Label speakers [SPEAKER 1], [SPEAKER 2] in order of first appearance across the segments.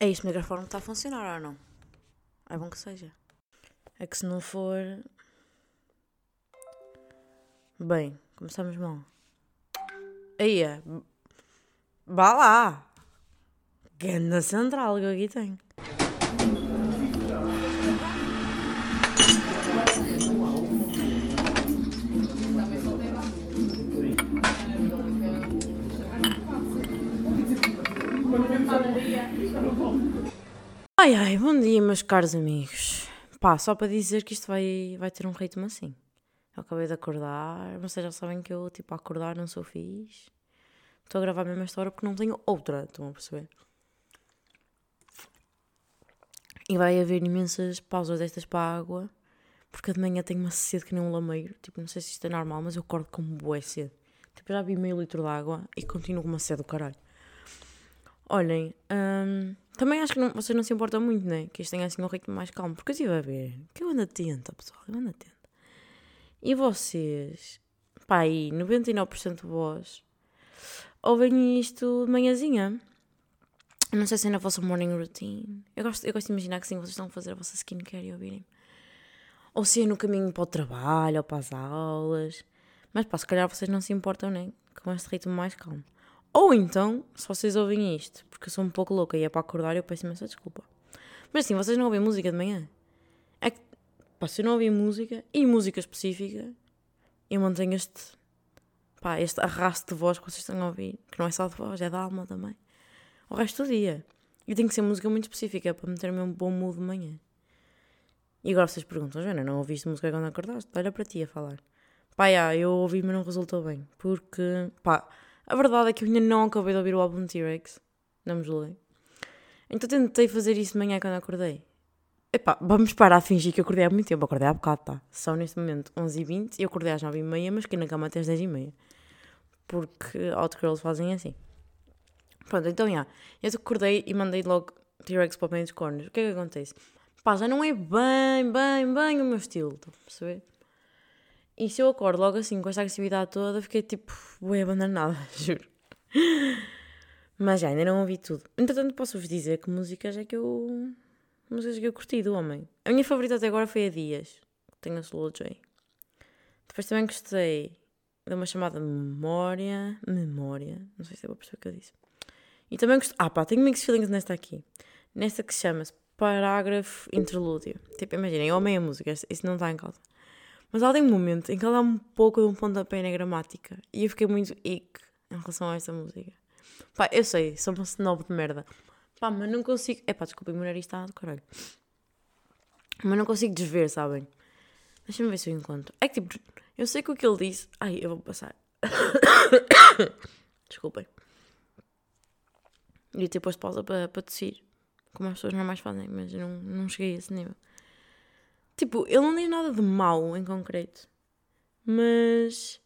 [SPEAKER 1] É este microfone que está a funcionar ou não? É bom que seja. É que se não for. Bem, começamos mal. Aí é. Vá lá! Ganda central que eu aqui tenho. Ai ai, bom dia, meus caros amigos. Pá, só para dizer que isto vai, vai ter um ritmo assim. Eu acabei de acordar, vocês já sabem que eu, tipo, a acordar não sou fixe. Estou a gravar a mesma história porque não tenho outra, estão a perceber? E vai haver imensas pausas destas para a água, porque de manhã tenho uma sede que nem um lameiro. Tipo, não sei se isto é normal, mas eu acordo com boa sede. Tipo, já vi meio litro de água e continuo com uma sede do caralho. Olhem, hum, também acho que não, vocês não se importam muito, né? Que isto tenha assim um ritmo mais calmo. Porque eu estive a ver. Que eu ando atenta, pessoal. Eu ando atenta. E vocês, pá, aí, 99% de vós, ouvem isto de manhãzinha. Não sei se é na vossa morning routine. Eu gosto, eu gosto de imaginar que sim, vocês estão a fazer a vossa skincare e ouvirem. Ou se é no caminho para o trabalho ou para as aulas. Mas pá, se calhar vocês não se importam nem com este ritmo mais calmo. Ou então, se vocês ouvem isto, porque eu sou um pouco louca e é para acordar, eu peço imensa desculpa. Mas assim, vocês não ouvem música de manhã? É que, pá, se eu não ouvir música, e música específica, eu mantenho este, pá, este arrasto de voz que vocês estão a ouvir, que não é só de voz, é da alma também. O resto do dia. E tem que ser música muito específica para meter-me um bom mood de manhã. E agora vocês perguntam, Joana, não ouviste música quando acordaste? Olha para ti a falar. Pá, já, eu ouvi, mas não resultou bem. Porque, pá, a verdade é que eu ainda não acabei de ouvir o álbum T-Rex. Não me julguem. Então tentei fazer isso de manhã quando acordei. Epá, vamos parar a fingir que eu acordei há muito tempo. Acordei há bocado, tá? São neste momento 11h20 e eu acordei às 9h30, mas fiquei na cama até às 10h30. Porque Outgirls fazem assim. Pronto, então, já. Yeah, eu acordei e mandei logo T-Rex para o meio dos cornos. O que é que acontece? Pá, já não é bem, bem, bem o meu estilo. Estão a perceber? E se eu acordo logo assim, com esta agressividade toda, fiquei tipo, bem abandonada, juro. Mas já, ainda não ouvi tudo. Entretanto, posso-vos dizer que músicas é que eu. Músicas que eu curti do homem. A minha favorita até agora foi a Dias, que tem a Slow J. Depois também gostei de uma chamada Memória. Memória. Não sei se é boa pessoa que eu disse. E também gostei. Ah, pá, tenho mixed feelings nesta aqui. Nesta que se chama-se Parágrafo Interlúdio. Tipo, imaginem, homem a música, isso não está em causa. Mas há um momento em que ela dá um pouco de um pontapé na gramática. E eu fiquei muito ick em relação a esta música. Pá, eu sei, sou uma snob de merda. Pá, mas não consigo. É pá, desculpa, o meu nariz está do caralho. Mas não consigo desver, sabem? Deixa-me ver se eu encontro. É que tipo, eu sei que o que ele disse. Ai, eu vou passar. Desculpem. Devia ter posto pausa para, para tossir. Como as pessoas normais fazem, mas eu não, não cheguei a esse nível. Tipo, ele não diz nada de mau em concreto. Mas.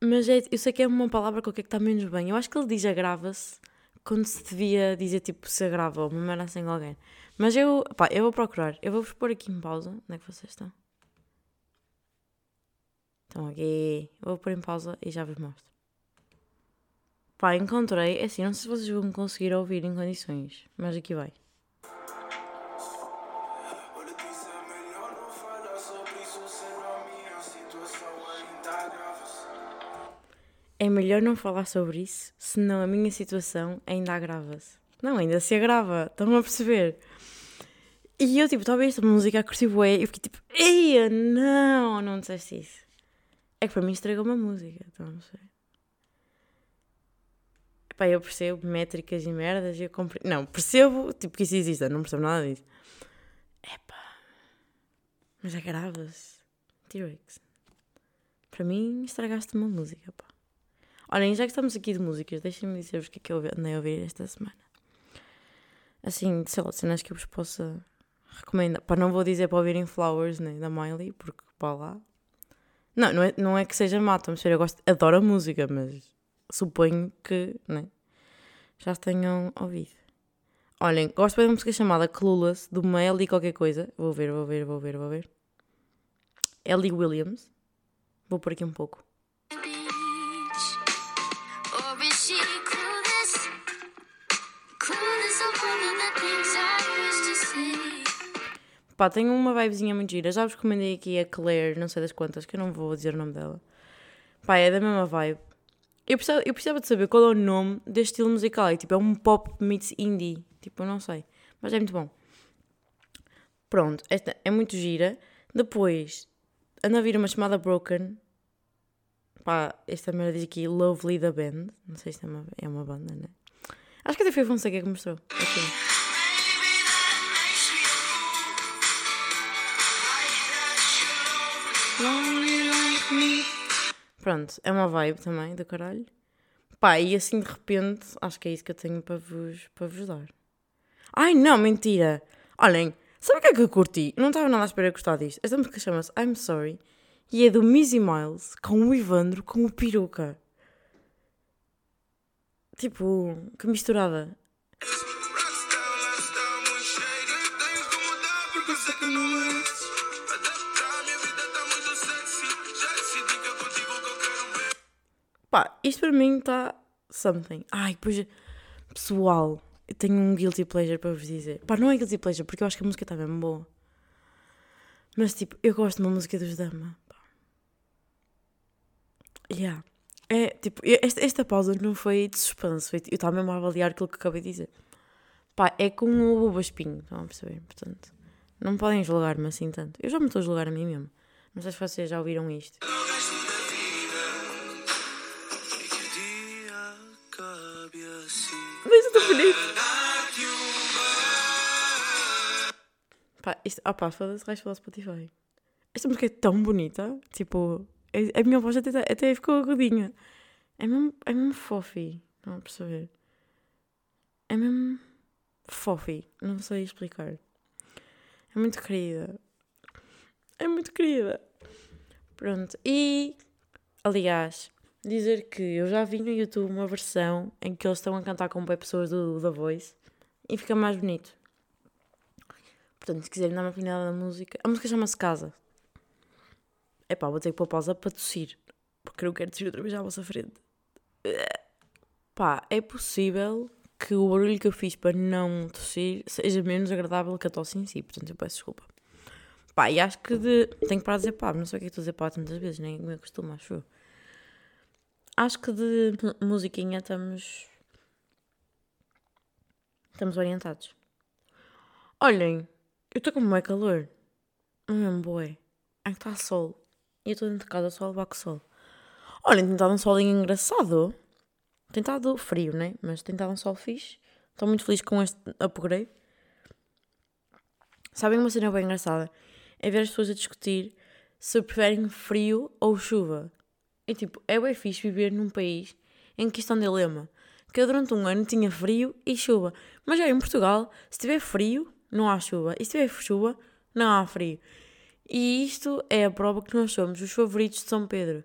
[SPEAKER 1] Mas é, eu sei que é uma palavra qualquer que está menos bem. Eu acho que ele diz agrava-se quando se devia dizer tipo se agrava ou uma merda assim alguém. Mas eu, pá, eu vou procurar. Eu vou-vos pôr aqui em pausa. Onde é que vocês estão? Estão aqui. Eu vou pôr em pausa e já vos mostro. Pá, encontrei. É assim, não sei se vocês vão conseguir ouvir em condições. Mas aqui vai. É melhor não falar sobre isso, senão a minha situação ainda agrava-se. Não, ainda se agrava, estão a perceber? E eu, tipo, estava esta música a curtir bué, e fiquei tipo, eia, não, não disseste isso. É que para mim estragou uma música, então não sei. Pá, eu percebo métricas e merdas, eu compre... Não, percebo, tipo, que isso existe, não percebo nada disso. Epá, mas agrava-se. T-Rex. Para mim, estragaste uma música, pá. Olhem, já que estamos aqui de músicas, deixem-me dizer-vos o que é que eu andei a ouvir esta semana. Assim, sei lá, cenas que eu vos possa recomendar. Para não vou dizer para ouvirem Flowers, né, da Miley, porque pá lá. Não, não é, não é que seja má, estamos eu gosto, adoro a música, mas suponho que, né, já tenham ouvido. Olhem, gosto de uma música chamada Clueless, uma Ellie qualquer coisa. Vou ver, vou ver, vou ver, vou ver. Ellie Williams. Vou por aqui um pouco. Pá, tem uma vibezinha muito gira. Já vos recomendei aqui a Claire, não sei das quantas, que eu não vou dizer o nome dela. Pá, é da mesma vibe. Eu precisava, eu precisava de saber qual é o nome deste estilo musical. É tipo, é um pop meets indie. Tipo, eu não sei. Mas é muito bom. Pronto, esta é muito gira. Depois, anda a vir uma chamada Broken. Pá, esta merda diz aqui Lovely da Band. Não sei se é uma, é uma banda, né? Acho que até foi a Fonseca que mostrou. Okay. Pronto, é uma vibe também do caralho. Pá, e assim de repente, acho que é isso que eu tenho para vos, para vos dar. Ai não, mentira! Olhem, sabe o que é que eu curti? Não estava nada à espera de gostar disto. Esta música chama-se I'm Sorry e é do Missy Miles com o Ivandro com o peruca. Tipo, que misturada. Pá, isto para mim está something. Ai, pois, pessoal, eu tenho um guilty pleasure para vos dizer. Pá, não é guilty pleasure, porque eu acho que a música está mesmo boa. Mas, tipo, eu gosto de uma música dos Dama. Pá. Yeah. É, tipo, esta, esta pausa não foi de suspense, eu estava mesmo a avaliar aquilo que acabei de dizer. Pá, é com o Buba Espinho, estão a perceber? Portanto, não podem julgar-me assim tanto. Eu já me estou a julgar a mim mesmo. Não sei se vocês já ouviram isto. Bonito. Pá, isto, opá, foda-se, resto pelo Spotify. Esta música é tão bonita, tipo, a minha voz até, até ficou agudinha. É mesmo, é mesmo fofi, não a perceber. É mesmo fofi, não sei explicar. É muito querida. É muito querida. Pronto, e aliás, dizer que eu já vi no YouTube uma versão em que eles estão a cantar com bem pessoas do The Voice e fica mais bonito. Portanto, se quiserem dar uma opinião da música, a música chama-se Casa. É pá, vou ter que pôr pausa para tossir, porque eu quero tossir outra vez à vossa frente. Pá, é possível que o barulho que eu fiz para não tossir seja menos agradável que a tosse em si, portanto eu peço desculpa. Pá, e acho que de... tenho que parar de dizer pá, não sei o que é que estou a dizer pá tantas vezes, nem me costumo, acho eu acho que de musiquinha estamos. Estamos orientados. Olhem, eu estou com um calor. Não é mesmo boé. É que está sol. E eu estou dentro de casa só a levar com sol. Olhem, tem estado um solinho engraçado. Tem estado frio, né? Mas tem estado um sol fixe. Estou muito feliz com este upgrade. Sabem uma cena bem engraçada? É ver as pessoas a discutir se preferem frio ou chuva. E tipo, é bem fixe viver num país em que isto é um dilema. Que durante um ano tinha frio e chuva. Mas já em Portugal, se tiver frio, não há chuva. E se tiver chuva, não há frio. E isto é a prova que nós somos os favoritos de São Pedro.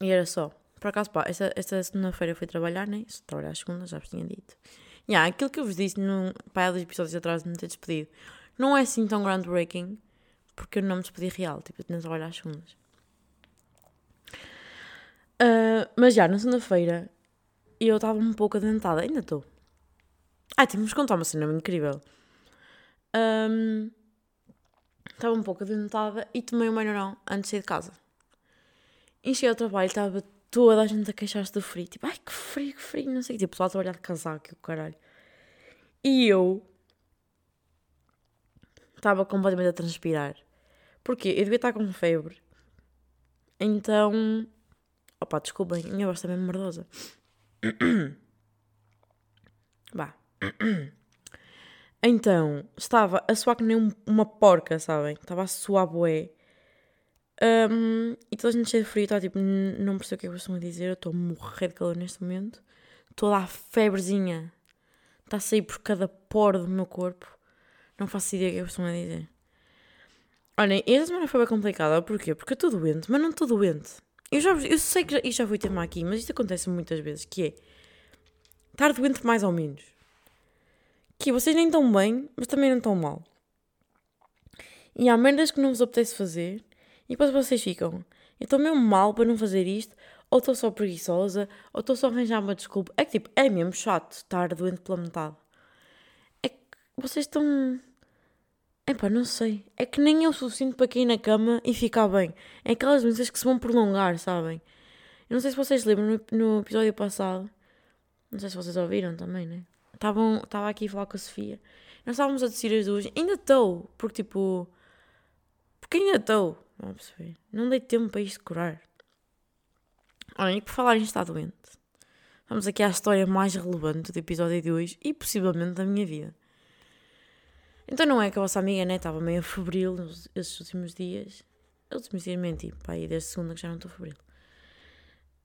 [SPEAKER 1] E era só. Por acaso, pá, esta, esta segunda-feira fui trabalhar, né? Se trabalhar a segunda, já vos tinha dito. E yeah, aquilo que eu vos disse num, pá, há dois episódios atrás de me ter despedido, não é assim tão groundbreaking porque eu não me despedi real, tipo, eu tinha trabalho às segundas. Uh, mas já, na segunda-feira, eu estava um pouco adentada, ainda estou. Ah, temos que contar uma cena incrível. Um, estava um pouco adentada e tomei um melhorão antes de sair de casa. E cheguei ao trabalho estava toda a gente a queixar-se do frio. Tipo, ai que frio, que frio, não sei o que. Tipo, pessoal a trabalhar de casaco, o caralho. E eu estava completamente a transpirar. Porquê? Eu devia estar com febre. Então. Opa, desculpem, minha voz está mesmo merdosa. Vá. Então, estava a suar que nem uma porca, sabem? Estava a suar bué. Um, e toda a gente cheia de frio, está tipo, não percebo o que é que estão a dizer. Eu estou a morrer de calor neste momento. Estou lá febrezinha. Está a sair por cada poro do meu corpo. Não faço ideia o que é que vocês estão a dizer. Olhem, esta semana foi bem complicada. Porquê? Porque eu estou doente, mas não estou doente. Eu, já, eu sei que já, isto já foi tema aqui, mas isto acontece muitas vezes, que é estar doente mais ou menos. Que vocês nem estão bem, mas também não estão mal. E há merdas que não vos apetece fazer, e depois vocês ficam, eu estou mesmo mal para não fazer isto, ou estou só preguiçosa, ou estou só a arranjar uma desculpa. É que tipo, é mesmo chato estar doente pela metade. É que vocês estão. Epá, não sei. É que nem é o suficiente para cair na cama e ficar bem. É aquelas doenças que se vão prolongar, sabem? Eu não sei se vocês lembram no, episódio passado. Não sei se vocês ouviram também, né? Estava aqui a falar com a Sofia. Nós estávamos a decidir as duas. Ainda estou, porque tipo. Porque ainda estou. Não dei tempo para isto curar. Olha, e por falar em estar doente, vamos aqui à história mais relevante do episódio de hoje e possivelmente da minha vida. Então não é que a vossa amiga né, estava meio febril esses últimos dias. Os últimos dias menti, pá, e desde segunda que já não estou febril.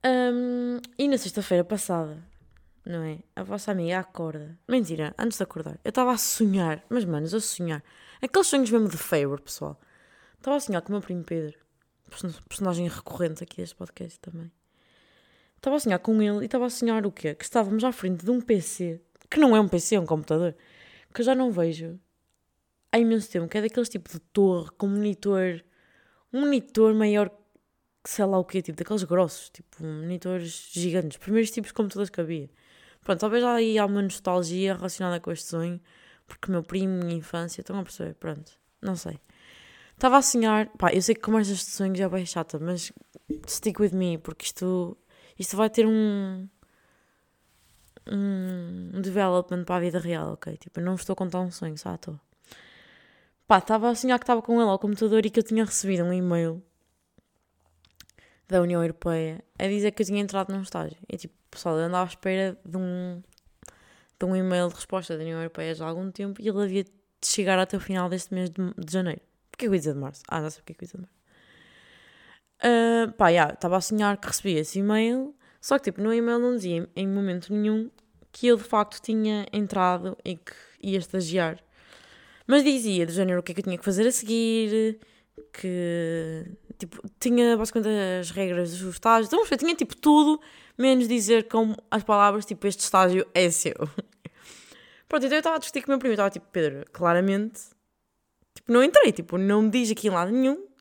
[SPEAKER 1] Um, e na sexta-feira passada, não é? A vossa amiga acorda. Mentira, antes de acordar. Eu estava a sonhar, mas manos, a sonhar. Aqueles sonhos mesmo de favor, pessoal. Estava a sonhar com o meu primo Pedro, personagem recorrente aqui deste podcast também. Estava a sonhar com ele e estava a sonhar o quê? Que estávamos à frente de um PC, que não é um PC, é um computador, que eu já não vejo há imenso tempo, que é daqueles tipo de torre com monitor, um monitor maior que sei lá o quê, tipo daqueles grossos, tipo monitores gigantes, primeiros tipos de computadores que havia. Pronto, talvez aí há uma nostalgia relacionada com este sonho, porque meu primo, minha infância, estão a perceber? Pronto, não sei. Estava a sonhar, pá, eu sei que conversas de sonhos é bem chata, mas stick with me, porque isto isto vai ter um, um development para a vida real, ok? Tipo, eu não estou a contar um sonho, só à toa. Pá, estava a sonhar que estava com ele ao computador e que eu tinha recebido um e-mail da União Europeia a dizer que eu tinha entrado num estágio. E tipo, pessoal, eu andava à espera de um, de um e-mail de resposta da União Europeia já há algum tempo e ele havia de chegar até o final deste mês de, de janeiro. Porquê que eu ia dizer de março? Ah, já sei porque é que eu ia dizer de março. Uh, pá, estava a sonhar que recebia esse e-mail, só que tipo, no e-mail não dizia em momento nenhum que eu de facto tinha entrado e que ia estagiar. Mas dizia, de género, o que é que eu tinha que fazer a seguir, que tipo, tinha basicamente as regras dos estágios, então, eu tinha tipo tudo, menos dizer com as palavras tipo, este estágio é seu. Pronto, então eu estava a discutir com o meu primo, estava tipo, Pedro, claramente, tipo, não entrei, tipo, não me diz aqui em lado nenhum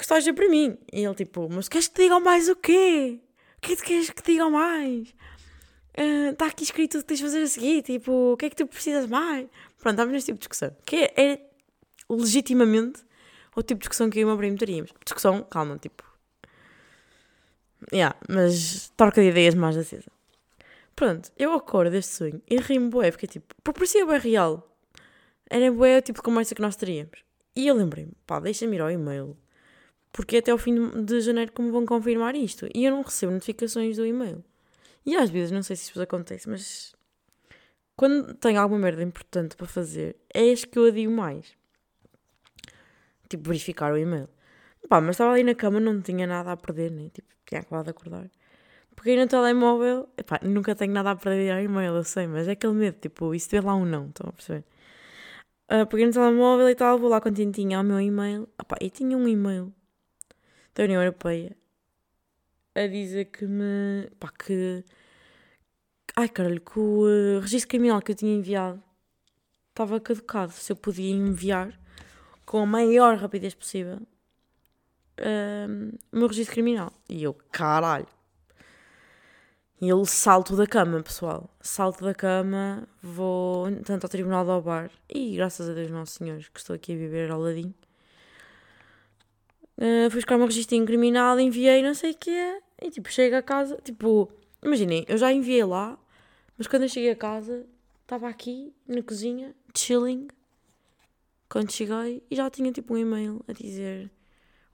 [SPEAKER 1] que estaja para mim. E ele tipo, mas queres que te digam mais o quê? O que é que queres que te digam mais? Está uh, aqui escrito o que tens de fazer a seguir, tipo, o que é que tu precisas mais? Pronto, estávamos neste tipo de discussão. Que é, é legitimamente o tipo de discussão que eu e o meu primo teríamos. Discussão, calma, tipo. Yeah, mas troca de ideias mais acesa. Pronto, eu acordo deste sonho e rimo bué, porque tipo, por parecia bué real. Era bué o tipo de conversa que nós teríamos. E eu lembrei-me, pá, deixa-me ir ao e-mail porque até ao fim de janeiro como vão confirmar isto. E eu não recebo notificações do e-mail. E às vezes, não sei se isso acontece, mas quando tenho alguma merda importante para fazer, é este que eu adio mais. Tipo, verificar o e-mail. Pá, mas estava ali na cama, não tinha nada a perder, né? Tipo, tinha acabado de acordar. Peguei no telemóvel, epá, nunca tenho nada a perder ao e-mail, eu sei, mas é aquele medo, tipo, isso se lá um não, estão a perceber? Uh, peguei no telemóvel e tal, vou lá com tintinha ao meu e-mail, epá, e tinha um e-mail da União Europeia a dizer que me. pá, que. Ai caralho, que o uh, registro criminal que eu tinha enviado estava caducado. Se eu podia enviar com a maior rapidez possível uh, o meu registro criminal. E eu, caralho. E eu salto da cama, pessoal. Salto da cama, vou tanto ao Tribunal do Bar e graças a Deus Nosso Senhor que estou aqui a viver ao ladinho Uh, fui buscar uma registro criminal, enviei, não sei o que é. E tipo, chego a casa, tipo, imaginem, eu já enviei lá, mas quando eu cheguei a casa, estava aqui na cozinha, chilling. Quando cheguei, e já tinha tipo um e-mail a dizer: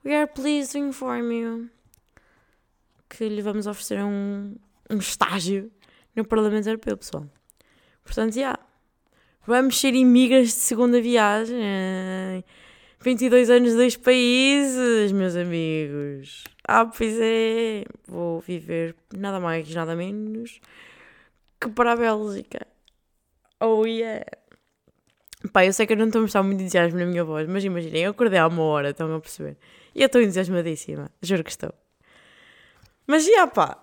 [SPEAKER 1] We are pleased to inform you que lhe vamos oferecer um, um estágio no Parlamento Europeu, pessoal. Portanto, já. Yeah, vamos ser imigras de segunda viagem. 22 anos, dois países, meus amigos. Ah, pois é. Vou viver nada mais, nada menos que para a Bélgica. Oh yeah. Pá, eu sei que eu não estou a mostrar muito entusiasmo na minha voz, mas imaginem, eu acordei há uma hora, estão a perceber? E eu estou entusiasmadíssima, juro que estou. Mas já, pá,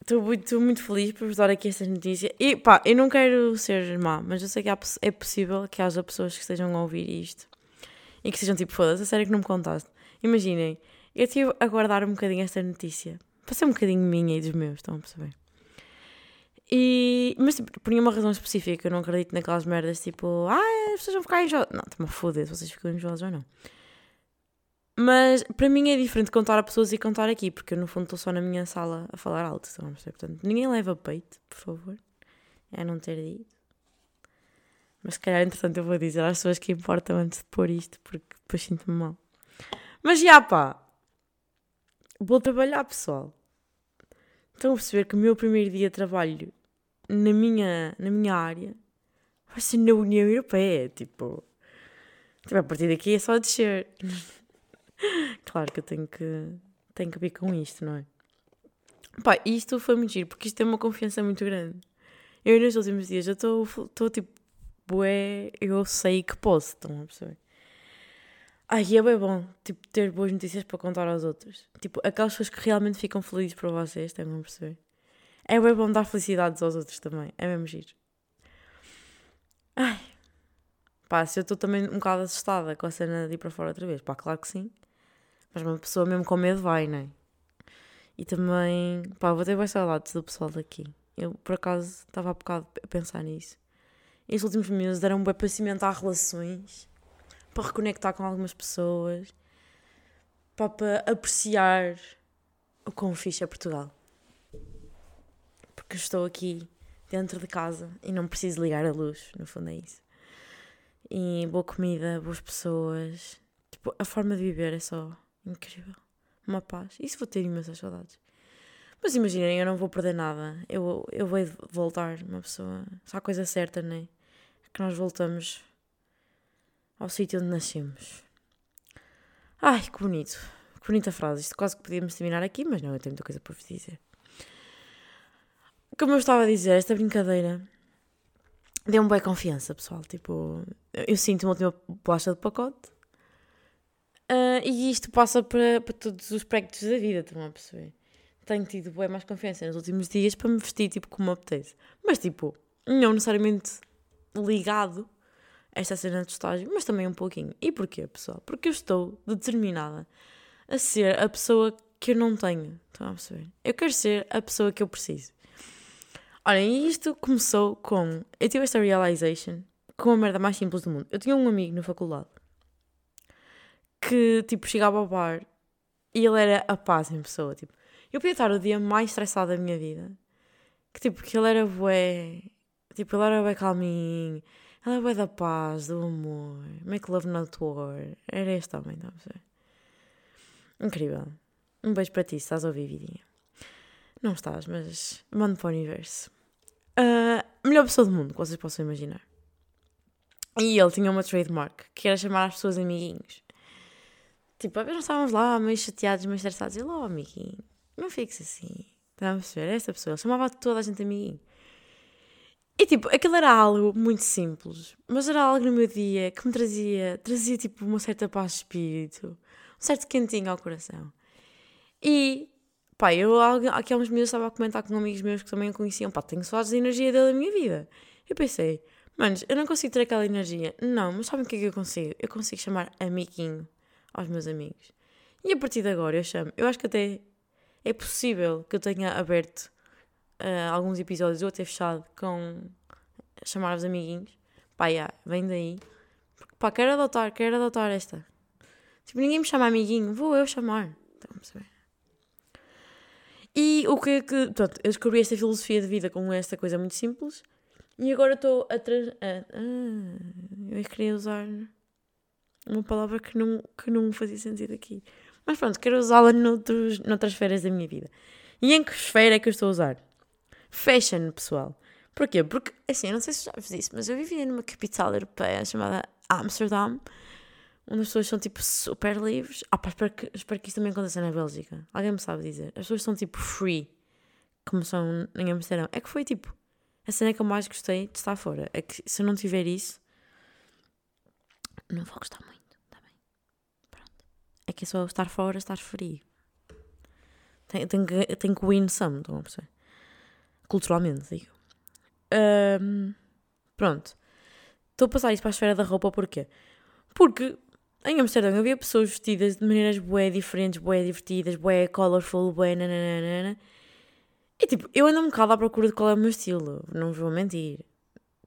[SPEAKER 1] estou muito, muito feliz por vos dar aqui esta notícia. E pá, eu não quero ser má, mas eu sei que é possível que haja pessoas que estejam a ouvir isto e que sejam tipo, foda-se, a sério que não me contaste. Imaginem, eu estive a guardar um bocadinho esta notícia Para ser um bocadinho minha e dos meus, estão a perceber? E, mas tipo, por nenhuma razão específica, eu não acredito naquelas merdas tipo, ah, as pessoas vão ficar enjoadas. Não, estou-me a foder se vocês ficam enjoados ou não. Mas para mim é diferente contar a pessoas e contar aqui, porque eu no fundo estou só na minha sala a falar alto, estão a perceber? Portanto, ninguém leva peito, por favor. É não ter dito. Mas se calhar, entretanto, eu vou dizer às pessoas que importam antes de pôr isto, porque depois sinto-me mal. Mas já pá, vou trabalhar, pessoal. Estão a perceber que o meu primeiro dia de trabalho na minha, na minha área vai ser na União Europeia. Tipo, tipo a partir daqui é só descer. claro que eu tenho que, tenho que vir com isto, não é? Pá, isto foi muito giro, porque isto tem uma confiança muito grande. Eu, nos últimos dias, eu estou tipo, bué, eu sei que posso, estão a perceber? Ai, é bem bom, tipo, ter boas notícias para contar aos outros. Tipo, aquelas pessoas que realmente ficam felizes por vocês, estão a perceber? É bem bom dar felicidades aos outros também, é mesmo giro. Ai, pá, se eu estou também um bocado assustada com a cena de ir para fora outra vez, pá, claro que sim. Mas uma pessoa mesmo com medo vai, não é? E também, pá, vou ter bem saudades do pessoal daqui. Eu, por acaso, estava há bocado a pensar nisso. Estes últimos meses deram um bem para cimentar relações para reconectar com algumas pessoas, para, para apreciar o quão fixe é Portugal. Porque estou aqui dentro de casa e não preciso ligar a luz, no fundo é isso. E boa comida, boas pessoas. Tipo, a forma de viver é só incrível. Uma paz. Isso vou ter imensas saudades. Mas imaginem, eu não vou perder nada. Eu, eu vou voltar uma pessoa. Só a coisa certa, não é? Que nós voltamos ao sítio onde nascemos. Ai, que bonito. Que bonita frase. Isto quase que podíamos terminar aqui, mas não, eu tenho muita coisa para vos dizer. Como eu estava a dizer, esta brincadeira deu-me bem confiança, pessoal. Tipo, eu sinto uma última bolacha de pacote. Uh, e isto passa para, para todos os aspectos da vida, estão a perceber? Tenho tido bem mais confiança nos últimos dias para me vestir tipo como me apetece. Mas tipo, não necessariamente ligado esta cena de estágio, mas também um pouquinho. E porquê, pessoal? Porque eu estou determinada a ser a pessoa que eu não tenho. Estão a perceber? Eu quero ser a pessoa que eu preciso. Olhem, isto começou com. Eu tive esta realization com a merda mais simples do mundo. Eu tinha um amigo na faculdade que, tipo, chegava ao bar e ele era a paz em pessoa. Tipo, eu podia estar o dia mais estressado da minha vida. Que, tipo, que ele era bué. Tipo, ele era bué calminho ela é bem da paz, do amor. Make love not war. Era este homem, não sei. Incrível. Um beijo para ti, se estás a ouvir, vidinha. Não estás, mas mando para o universo. Uh, melhor pessoa do mundo que vocês possam imaginar. E ele tinha uma trademark, que era chamar as pessoas amiguinhos. Tipo, a vez nós estávamos lá, meio chateados, meio estressados. Ele, oh, amiguinho, não fiques assim. Estava a perceber? Esta pessoa. Ele chamava toda a gente amiguinho. E tipo, aquilo era algo muito simples, mas era algo no meu dia que me trazia, trazia tipo uma certa paz de espírito, um certo quentinho ao coração. E, pá, eu aqui há uns meses estava a comentar com amigos meus que também o conheciam, pá, tenho saudades da energia dele na minha vida. Eu pensei, manos, eu não consigo ter aquela energia. Não, mas sabem o que é que eu consigo? Eu consigo chamar amiguinho aos meus amigos. E a partir de agora eu chamo. Eu acho que até é possível que eu tenha aberto uh, alguns episódios eu até fechado com chamar os amiguinhos. Pá, yeah, vem daí. Porque, pá, quero adotar, quero adotar esta. Tipo, ninguém me chama amiguinho, vou eu chamar. Estão a perceber? E o que é que. Pronto, eu descobri esta filosofia de vida com esta coisa muito simples. E agora estou a. Trans... Ah, eu queria usar uma palavra que não, que não fazia sentido aqui. Mas pronto, quero usá-la noutros, noutras esferas da minha vida. E em que esfera é que eu estou a usar? Fashion, pessoal. Porquê? Porque, assim, eu não sei se já vos disse, mas eu vivia numa capital europeia chamada Amsterdam, onde as pessoas são tipo super livres. Ah, pá, espero que, espero que isso também aconteça na Bélgica. Alguém me sabe dizer. As pessoas são tipo free, como são em Amsterdão. É que foi tipo a cena que eu mais gostei de estar fora. É que se eu não tiver isso, não vou gostar muito, tá bem? Pronto. É que é só estar fora, estar free. Tem, tem, que, tem que win some, estão a perceber? Culturalmente, digo. Um, pronto. Estou a passar isso para a esfera da roupa porquê? Porque em Amsterdão havia pessoas vestidas de maneiras bué diferentes, bué divertidas, bué colorful, bué nananana. E tipo, eu ando um bocado à procura de qual é o meu estilo, não vou mentir.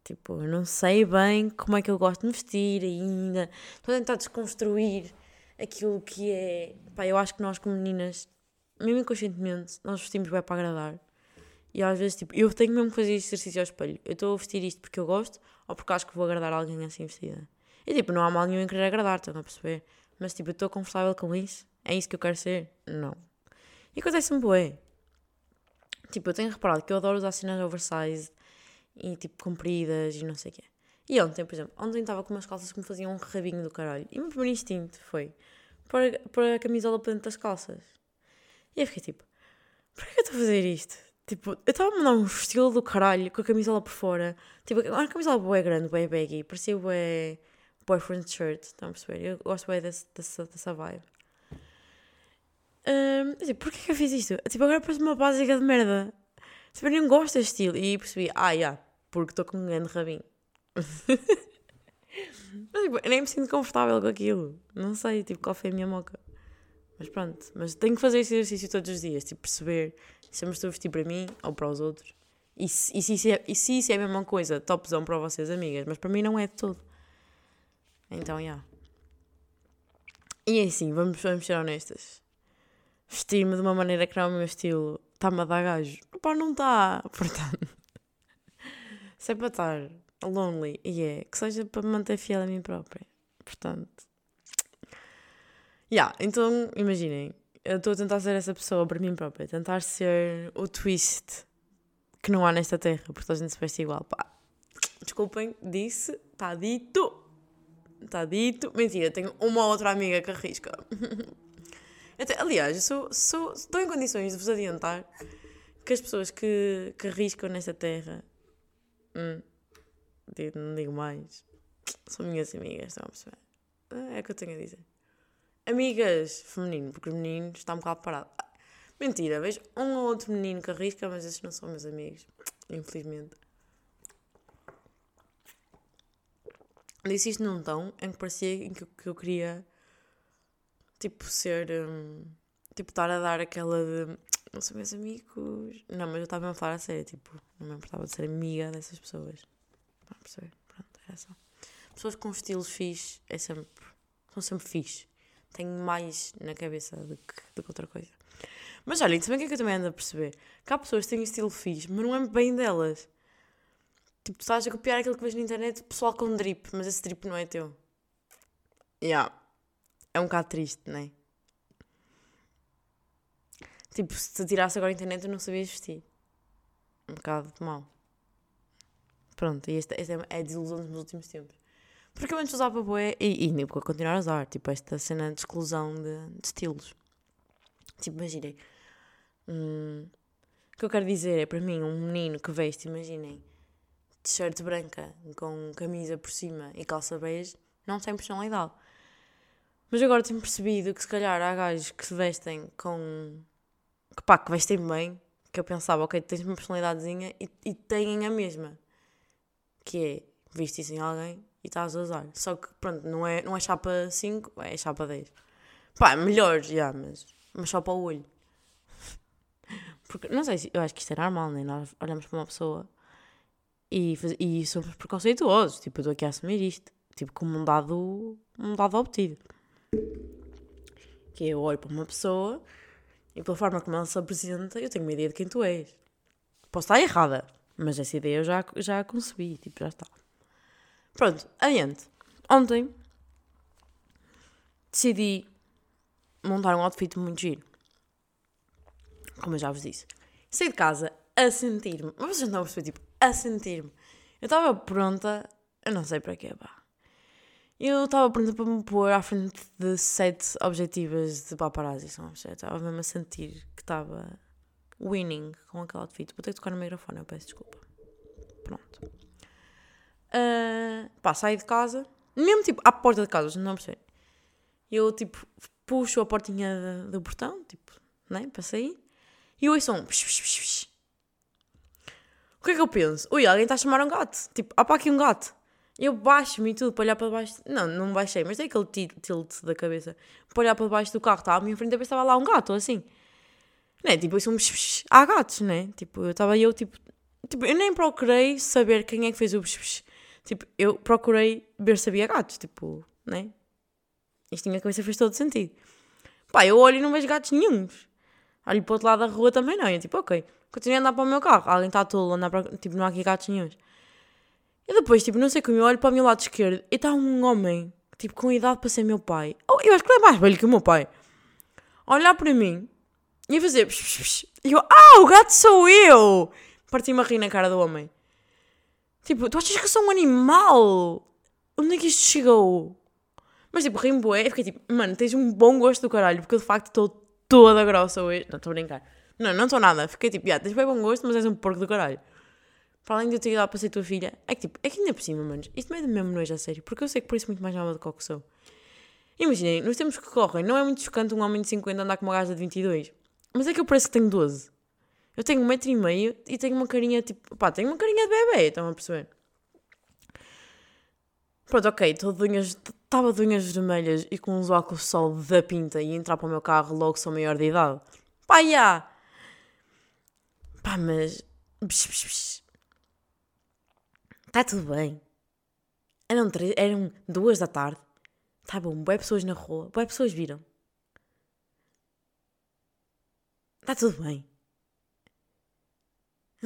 [SPEAKER 1] Tipo, eu não sei bem como é que eu gosto de me vestir ainda. Estou a tentar desconstruir aquilo que é. Pá, eu acho que nós, como meninas, mesmo inconscientemente, nós vestimos bem para agradar. E às vezes, tipo, eu tenho mesmo que fazer este exercício ao espelho. Eu estou a vestir isto porque eu gosto ou porque acho que vou agradar alguém assim vestida. E tipo, não há mal nenhum em querer agradar, estão a perceber? Mas tipo, eu estou confortável com isso? É isso que eu quero ser? Não. E acontece-me bué. Tipo, eu tenho reparado que eu adoro usar cenas oversized e tipo compridas e não sei o quê. E ontem, por exemplo, ontem estava com umas calças que me faziam um rabinho do caralho. E o meu primeiro instinto foi pôr, pôr a camisola para dentro das calças. E eu fiquei tipo, por que eu estou a fazer isto? Tipo, eu estava a mandar um estilo do caralho com a camisola por fora. Tipo, uma camisola boa grande, boa baggy. Parecia boa boyfriend shirt. Estão a perceber? Eu gosto bem desse, dessa, dessa vibe. Um, tipo, porquê que eu fiz isto? Tipo, agora parece uma básica de merda. Tipo, eu não gosto deste estilo. E percebi, ah, já, yeah, porque estou com um grande rabinho. Mas, tipo, eu nem me sinto confortável com aquilo. Não sei, tipo, qual foi a minha moca. Mas pronto, mas tenho que fazer esse exercício todos os dias, tipo, perceber se eu me estou a vestir para mim ou para os outros. E se, e se, isso, é, e se isso é a mesma coisa, topzão para vocês, amigas, mas para mim não é de todo. Então, já. Yeah. E é assim, vamos, vamos ser honestas. Vestir-me de uma maneira que não é o meu estilo está-me a dar gajo. Pá, não está. Portanto, se é para estar lonely, e yeah, é, que seja para me manter fiel a mim própria. Portanto, yeah, então imaginem, eu estou a tentar ser essa pessoa para mim própria, tentar ser o twist que não há nesta terra, porque toda a gente se veste igual. Pá, desculpem, disse, está dito. Está dito. Mentira, tenho uma outra amiga que arrisca. Até, aliás, sou, sou, estou em condições de vos adiantar que as pessoas que, que arriscam nesta terra. Hum, não digo mais. São minhas amigas, estão a perceber? É o que eu tenho a dizer. Amigas feminino, porque os meninos estão um bocado parados. Mentira, vejo um ou outro menino que arrisca, mas esses não são meus amigos. Infelizmente. Disse isto num tom em que parecia que, que eu queria, tipo, ser. Um, tipo, estar a dar aquela de. Não são meus amigos. Não, mas eu estava a falar a sério, tipo, não me importava de ser amiga dessas pessoas. Não perceber? Pronto, era só. Pessoas com estilos fixe é sempre. são sempre fixe. Tenho mais na cabeça do que, do que outra coisa. Mas olha, também o que é que eu também ando a perceber? Que há pessoas que têm estilo fixe, mas não é bem delas. Tipo, tu estás a copiar aquilo que vês na internet, pessoal com drip, mas esse drip não é teu. Yeah. É um bocado triste, não é? Tipo, se te tirasse agora a internet, eu não sabias vestir. Um bocado mal. Pronto, e esta, esta é a desilusão dos meus últimos tempos. Porque eu antes usava boé, e, e nem vou continuar a usar, tipo, esta cena de exclusão de, de estilos. Tipo, imaginem. Hum, o que eu quero dizer é, para mim, um menino que veste, imaginem, t-shirt branca com camisa por cima e calça bege, não tem personalidade. Mas agora tenho percebido que se calhar há gajos que se vestem com. que pá, que vestem bem, que eu pensava, ok, tens uma personalidadezinha e, e têm a mesma. Que é vestir em alguém e estás a usar. Só que pronto, não é, não é chapa 5, é chapa 10. Pá, melhor, já, mas, mas só para o olho. Porque, não sei, eu acho que isto é normal, né? Nós olhamos para uma pessoa e, e somos preconceituosos. Tipo, eu estou aqui a assumir isto. Tipo, como um dado, um dado obtido. Que eu olho para uma pessoa e pela forma como ela se apresenta, eu tenho uma ideia de quem tu és. Posso estar errada, mas essa ideia eu já, já a concebi. Tipo, já está. Pronto, adiante. Ontem decidi montar um outfit muito giro. Como eu já vos disse. Saí de casa a sentir-me. Mas vocês não perceber, tipo, a sentir-me. Eu estava pronta, eu não sei para quê, pá. Eu estava pronta para me pôr à frente de sete objetivas de paparazzi, são Estava mesmo a sentir que estava winning com aquele outfit. Vou ter que tocar no microfone, eu peço desculpa. Pronto. Uh, pá, de casa, mesmo tipo à porta de casa, não percebo. Eu tipo puxo a portinha do portão, tipo, né, para sair, e ouço um. Psh, psh, psh, o que é que eu penso? Ui, alguém está a chamar um gato. Tipo, há para aqui um gato. Eu baixo-me e tudo para olhar para baixo. Não, não baixei, mas dei aquele tilt da cabeça para olhar para baixo do carro. Estava à minha frente estava lá um gato, assim. Né? Tipo, isso um há gatos, né? Tipo, eu estava eu, tipo, tipo, eu nem procurei saber quem é que fez o Tipo, eu procurei ver se havia gatos, tipo, né? Isto na cabeça fez todo sentido. Pá, eu olho e não vejo gatos nenhums. Olho para o outro lado da rua também não. E tipo, ok, continuei a andar para o meu carro. Alguém está tolo, andar para. Tipo, não há aqui gatos nenhums. E depois, tipo, não sei como, eu olho para o meu lado esquerdo e está um homem, tipo, com idade para ser meu pai. Oh, eu acho que ele é mais velho que o meu pai. Olhar para mim e fazer. E eu, ah, o gato sou eu! Parti-me a rir na cara do homem. Tipo, tu achas que eu sou um animal? Onde é que isto chegou? Mas tipo, rim bué, fiquei tipo, mano, tens um bom gosto do caralho, porque eu de facto estou toda grossa hoje. Não, estou a brincar. Não, não estou nada. Fiquei tipo, yeah, tens bem bom gosto, mas és um porco do caralho. Para além de eu ter ido para ser tua filha, é que tipo, é que ainda por cima, mano, isto me é mesmo nojo a sério, porque eu sei que por isso muito mais nova do que o que sou. Imaginem, nos tempos que correm, não é muito chocante um homem de 50 andar com uma gaja de 22. Mas é que eu parece que tenho 12. Eu tenho um metro e meio e tenho uma carinha tipo, pá, tenho uma carinha de bebê, estão a perceber? Pronto, ok, estava de unhas vermelhas e com uns óculos de sol da pinta e entrar para o meu carro logo sou maior de idade. Pá, já! Pá, mas. Está tudo bem. Eram, três, eram duas da tarde. Tá bom, boas pessoas na rua. Boas pessoas viram. Está tudo bem.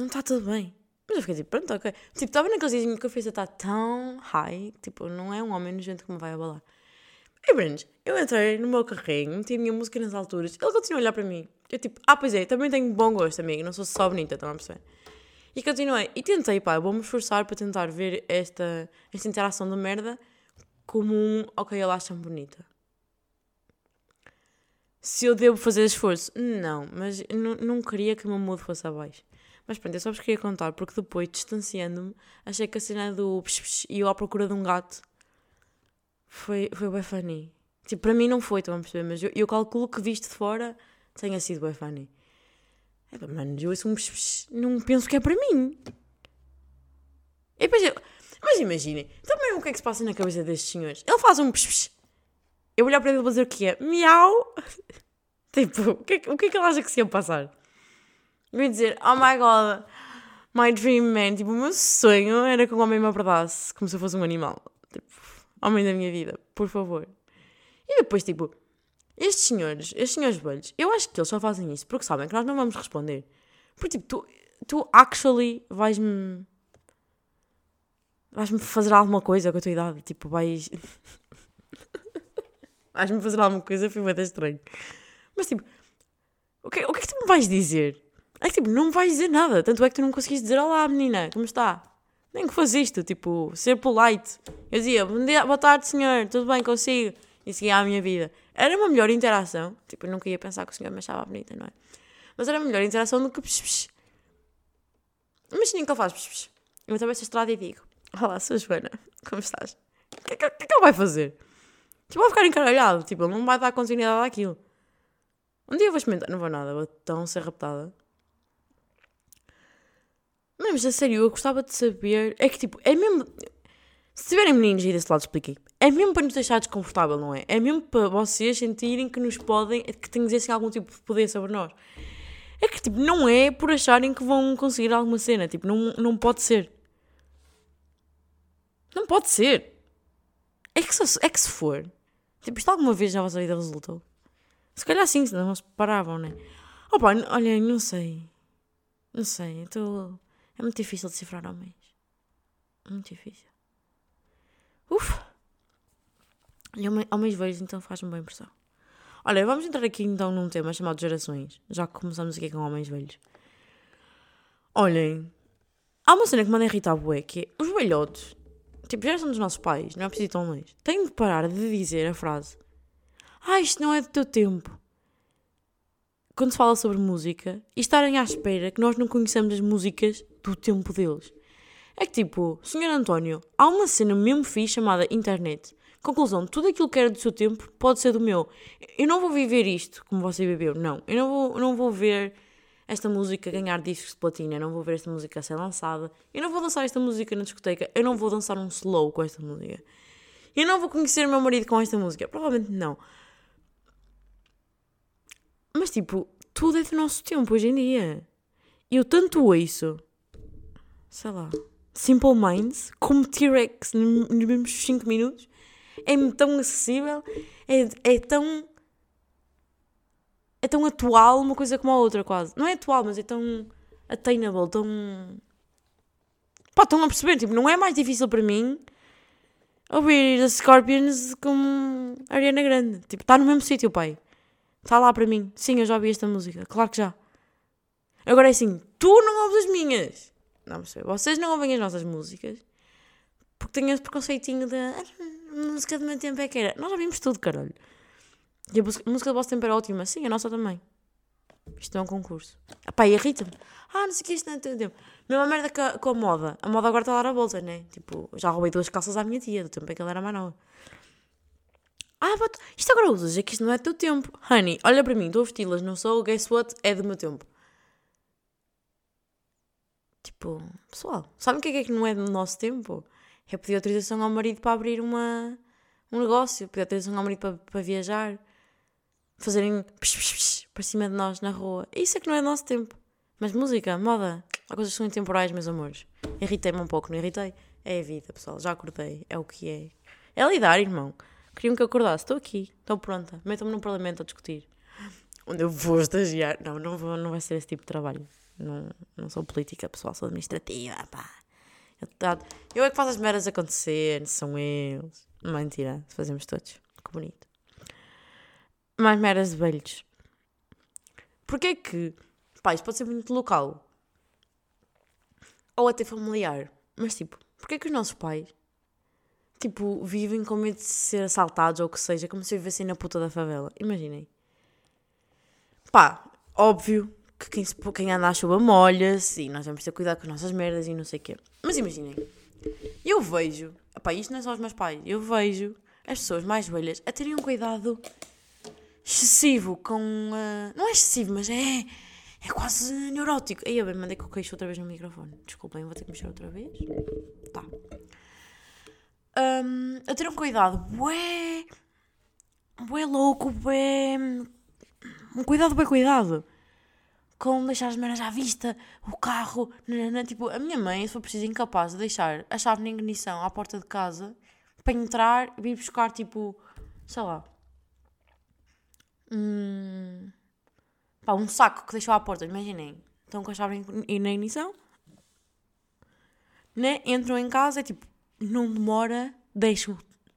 [SPEAKER 1] Não está tudo bem. Mas eu fiquei tipo, pronto, ok. Tipo, estava naqueles dias em que a cabeça está tão high, tipo, não é um homem nojento que me vai abalar. E Brands, eu entrei no meu carrinho, meti a minha música nas alturas, ele continua a olhar para mim. Eu tipo, ah, pois é, também tenho bom gosto, amigo, não sou só bonita, estão a perceber? E continuei. E tentei, pá, vou-me esforçar para tentar ver esta, esta interação de merda como um, ok, ela acha-me bonita. Se eu devo fazer esforço? Não, mas não queria que o meu mood fosse abaixo. Mas pronto, eu só vos queria contar, porque depois, distanciando-me, achei que a cena do psh, psh, e eu à procura de um gato foi, foi bem funny. Tipo, para mim não foi, estão a perceber? Mas eu, eu calculo que visto de fora tenha sido bem funny. É mano, eu ouço um psh, psh, não penso que é para mim. E depois eu, mas imaginem, também o que é que se passa na cabeça destes senhores? Ele faz um psh, psh. Eu olhar para ele e vou dizer o que é? Miau! tipo, o que, é, o que é que ele acha que se ia passar? Eu dizer, oh my god, my dream man. Tipo, o meu sonho era que um homem me abraçasse como se eu fosse um animal. Tipo, homem da minha vida, por favor. E depois, tipo, estes senhores, estes senhores velhos, eu acho que eles só fazem isso porque sabem que nós não vamos responder. Porque, tipo, tu, tu actually vais-me. Vais-me fazer alguma coisa com a tua idade. Tipo, vais. vais-me fazer alguma coisa, foi muito estranho. Mas, tipo, o que, o que é que tu me vais dizer? É que tipo, não me vais dizer nada. Tanto é que tu não conseguiste dizer olá, menina, como está? Nem que fosse isto, tipo, ser polite. Eu dizia, bom dia, boa tarde, senhor, tudo bem, consigo. E seguia a minha vida. Era uma melhor interação. Tipo, eu nunca ia pensar que o senhor me achava bonita, não é? Mas era uma melhor interação do que psh, psh. Imaginem que ele faz psh, psh. Eu através esta estrada e digo: Olá, sou Joana, como estás? O que, que, que, é que ele vai fazer? Tipo, vai ficar encaralhado. Tipo, ele não vai dar continuidade àquilo. Um dia eu vou experimentar, não vou nada, vou tão ser raptada. Não, mas a sério, eu gostava de saber. É que tipo, é mesmo. Se tiverem meninos aí desse lado, expliquei. É mesmo para nos deixar desconfortável, não é? É mesmo para vocês sentirem que nos podem. que têm assim, algum tipo de poder sobre nós. É que tipo, não é por acharem que vão conseguir alguma cena. Tipo, não, não pode ser. Não pode ser. É que, se, é que se for. Tipo, isto alguma vez na vossa vida resultou? Se calhar sim, senão não se paravam, né? Opa, olha, não sei. Não sei, estou. Tô... É muito difícil decifrar homens. Muito difícil. Uf! E homens velhos então faz-me bem impressão. Olha, vamos entrar aqui então num tema chamado gerações. Já que começamos aqui com homens velhos. Olhem, há uma cena que me manda irritar bué, que é os velhotes, tipo, geração dos nossos pais, não é preciso ir tão longe, têm de parar de dizer a frase Ah, isto não é do teu tempo quando se fala sobre música e estarem à espera que nós não conheçamos as músicas do tempo deles. É que tipo, Sr. António, há uma cena mesmo fixe chamada internet. Conclusão, tudo aquilo que era do seu tempo pode ser do meu. Eu não vou viver isto como você viveu, não. Eu não vou, não vou ver esta música ganhar discos de platina, eu não vou ver esta música ser lançada, eu não vou dançar esta música na discoteca, eu não vou dançar um slow com esta música. Eu não vou conhecer o meu marido com esta música. Provavelmente não. Mas tipo, tudo é do nosso tempo hoje em dia. Eu tanto ouço, sei lá, Simple Minds, como T-Rex nos mesmos 5 minutos. É tão acessível, é, é tão. É tão atual uma coisa como a outra, quase. Não é atual, mas é tão attainable, tão. Pá, estão a perceber? Tipo, não é mais difícil para mim ouvir os Scorpions com Ariana Grande. Tipo, está no mesmo sítio, pai. Está lá para mim. Sim, eu já ouvi esta música. Claro que já. Agora é assim, tu não ouves as minhas. Não sei, vocês não ouvem as nossas músicas porque têm esse preconceitinho de ah, música do meu tempo é que era. Nós já vimos tudo, caralho. E a música do vosso tempo era ótima. Sim, a nossa também. Isto é um concurso. Pá, irrita-me. Ah, não sei o que isto não é teu tempo. Mesma merda com a, com a moda. A moda agora está a dar a volta, né? Tipo, já roubei duas calças à minha tia, do tempo em que ela era mais nova. Ah, but, isto agora usas, é que isto não é teu tempo. Honey, olha para mim, estou a vesti-las, não sou, guess what? É do meu tempo. Tipo, pessoal, sabem o que é que, é não é do nosso tempo? É pedir autorização ao marido para abrir uma, um negócio, pedir autorização ao marido para, para viajar, fazerem psh, psh, psh, para cima de nós na rua. Isso é que não é do nosso tempo. Mas música, moda, há coisas que são intemporais, meus amores. Irritei-me um pouco, não irritei? É a vida, pessoal, já acordei, é o que é. É lidar, irmão. Queriam que eu acordasse, estou aqui, estou pronta. Metam-me no Parlamento a discutir. Onde eu vou estagiar. Não, não, vou, não vai ser esse tipo de trabalho. Não, não sou política, pessoal, sou administrativa, pá. Eu, eu é que faço as merdas acontecer, são eles. Mentira, fazemos todos. Que bonito. Mais meras de velhos. Porquê que. Pá, isto pode ser muito local. Ou até familiar. Mas tipo, porquê que os nossos pais, tipo, vivem com medo de ser assaltados ou o que seja, como se vivessem na puta da favela? Imaginem. Pá, óbvio que quem, quem anda à chuva molha-se e nós que ter cuidado com as nossas merdas e não sei o quê. Mas imaginem, eu vejo, opá, isto não é só os meus pais, eu vejo as pessoas mais velhas a terem um cuidado excessivo com. Uh, não é excessivo, mas é. É quase neurótico. Aí eu bem mandei que eu queixo outra vez no microfone. Desculpem, vou ter que mexer outra vez. Tá. Um, a ter um cuidado, bué. bué louco, bué. Um cuidado, bué cuidado com deixar as merdas à vista, o carro, nanana. tipo, a minha mãe, se for preciso, incapaz de deixar a chave na ignição à porta de casa para entrar vir buscar, tipo, sei lá, um, pá, um saco que deixou à porta, imaginem, estão com a chave na ignição, né? entram em casa, é tipo, não demora 10,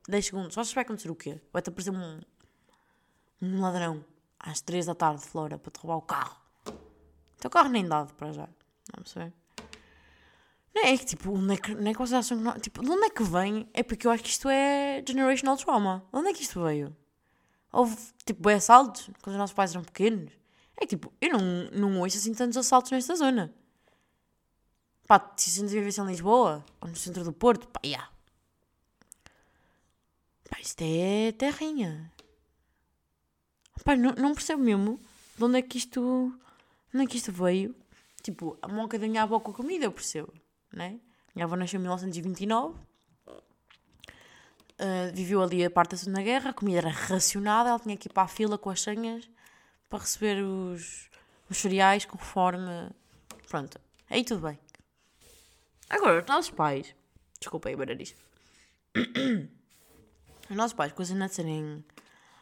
[SPEAKER 1] 10 segundos, só se vai acontecer o quê? Vai-te aparecer um, um ladrão às 3 da tarde, Flora, para te roubar o carro teu carro nem dado para já. Não sei. Não é, que tipo, onde é que, não é que vocês acham que não, tipo, de onde é que vem? É porque eu acho que isto é generational trauma. De onde é que isto veio? Houve tipo assaltos quando os nossos pais eram pequenos. É que tipo, eu não, não ouço assim tantos assaltos nesta zona. Pá, se a gente vivesse em Lisboa ou no centro do Porto, pá, yeah. Pá, isto é terrinha. Pá, não, não percebo mesmo de onde é que isto onde é que isto veio? Tipo, a monca da minha avó com a comida, eu percebo, né? Minha avó nasceu em 1929, uh, viveu ali a parte da Segunda Guerra, a comida era racionada, ela tinha que ir para a fila com as senhas para receber os, os cereais conforme. Pronto, aí tudo bem. Agora, os nossos pais. Desculpem o nariz. Os nossos pais, coisas não serem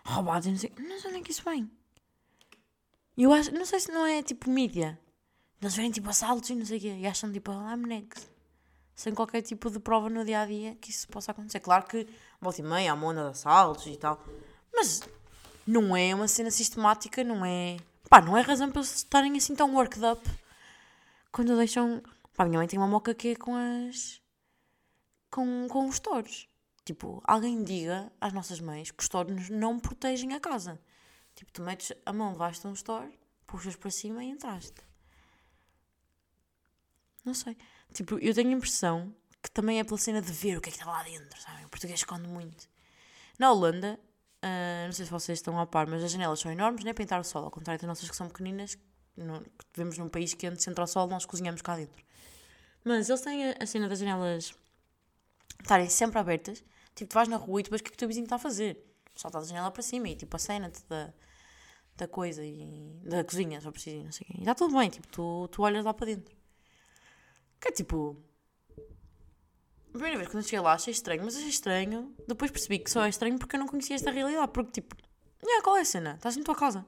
[SPEAKER 1] roubados, não sei. Não sei é que isso vem. Eu acho, não sei se não é tipo mídia. Eles vêm tipo assaltos e não sei o quê. E acham tipo, ah, next. Sem qualquer tipo de prova no dia a dia que isso possa acontecer. Claro que volta e meia há uma onda de assaltos e tal. Mas não é uma cena sistemática, não é. Pá, não é razão para eles estarem assim tão worked up quando deixam. Pá, minha mãe tem uma moca que é com as. com, com os touros. Tipo, alguém diga às nossas mães que os touros não protegem a casa. Tipo, tu metes a mão de um store, puxas para cima e entraste. Não sei. Tipo, eu tenho a impressão que também é pela cena de ver o que é que está lá dentro, sabem? O português esconde muito. Na Holanda, uh, não sei se vocês estão a par, mas as janelas são enormes, né? Para entrar o sol, ao contrário das nossas que são pequeninas, no, vivemos num país quente, centro ao sol, nós cozinhamos cá dentro. Mas eles têm a, cena das janelas estarem sempre abertas. Tipo, tu vais na rua e vês o que, é que o teu vizinho está a fazer. Só está a janela para cima e tipo a cena da, da coisa e da cozinha, só preciso, não sei o quê. E está tudo bem, tipo, tu, tu olhas lá para dentro. Que é tipo. A primeira vez quando eu cheguei lá achei estranho, mas achei estranho. Depois percebi que só é estranho porque eu não conhecia esta realidade. Porque tipo, yeah, qual é a cena? Estás na tua casa.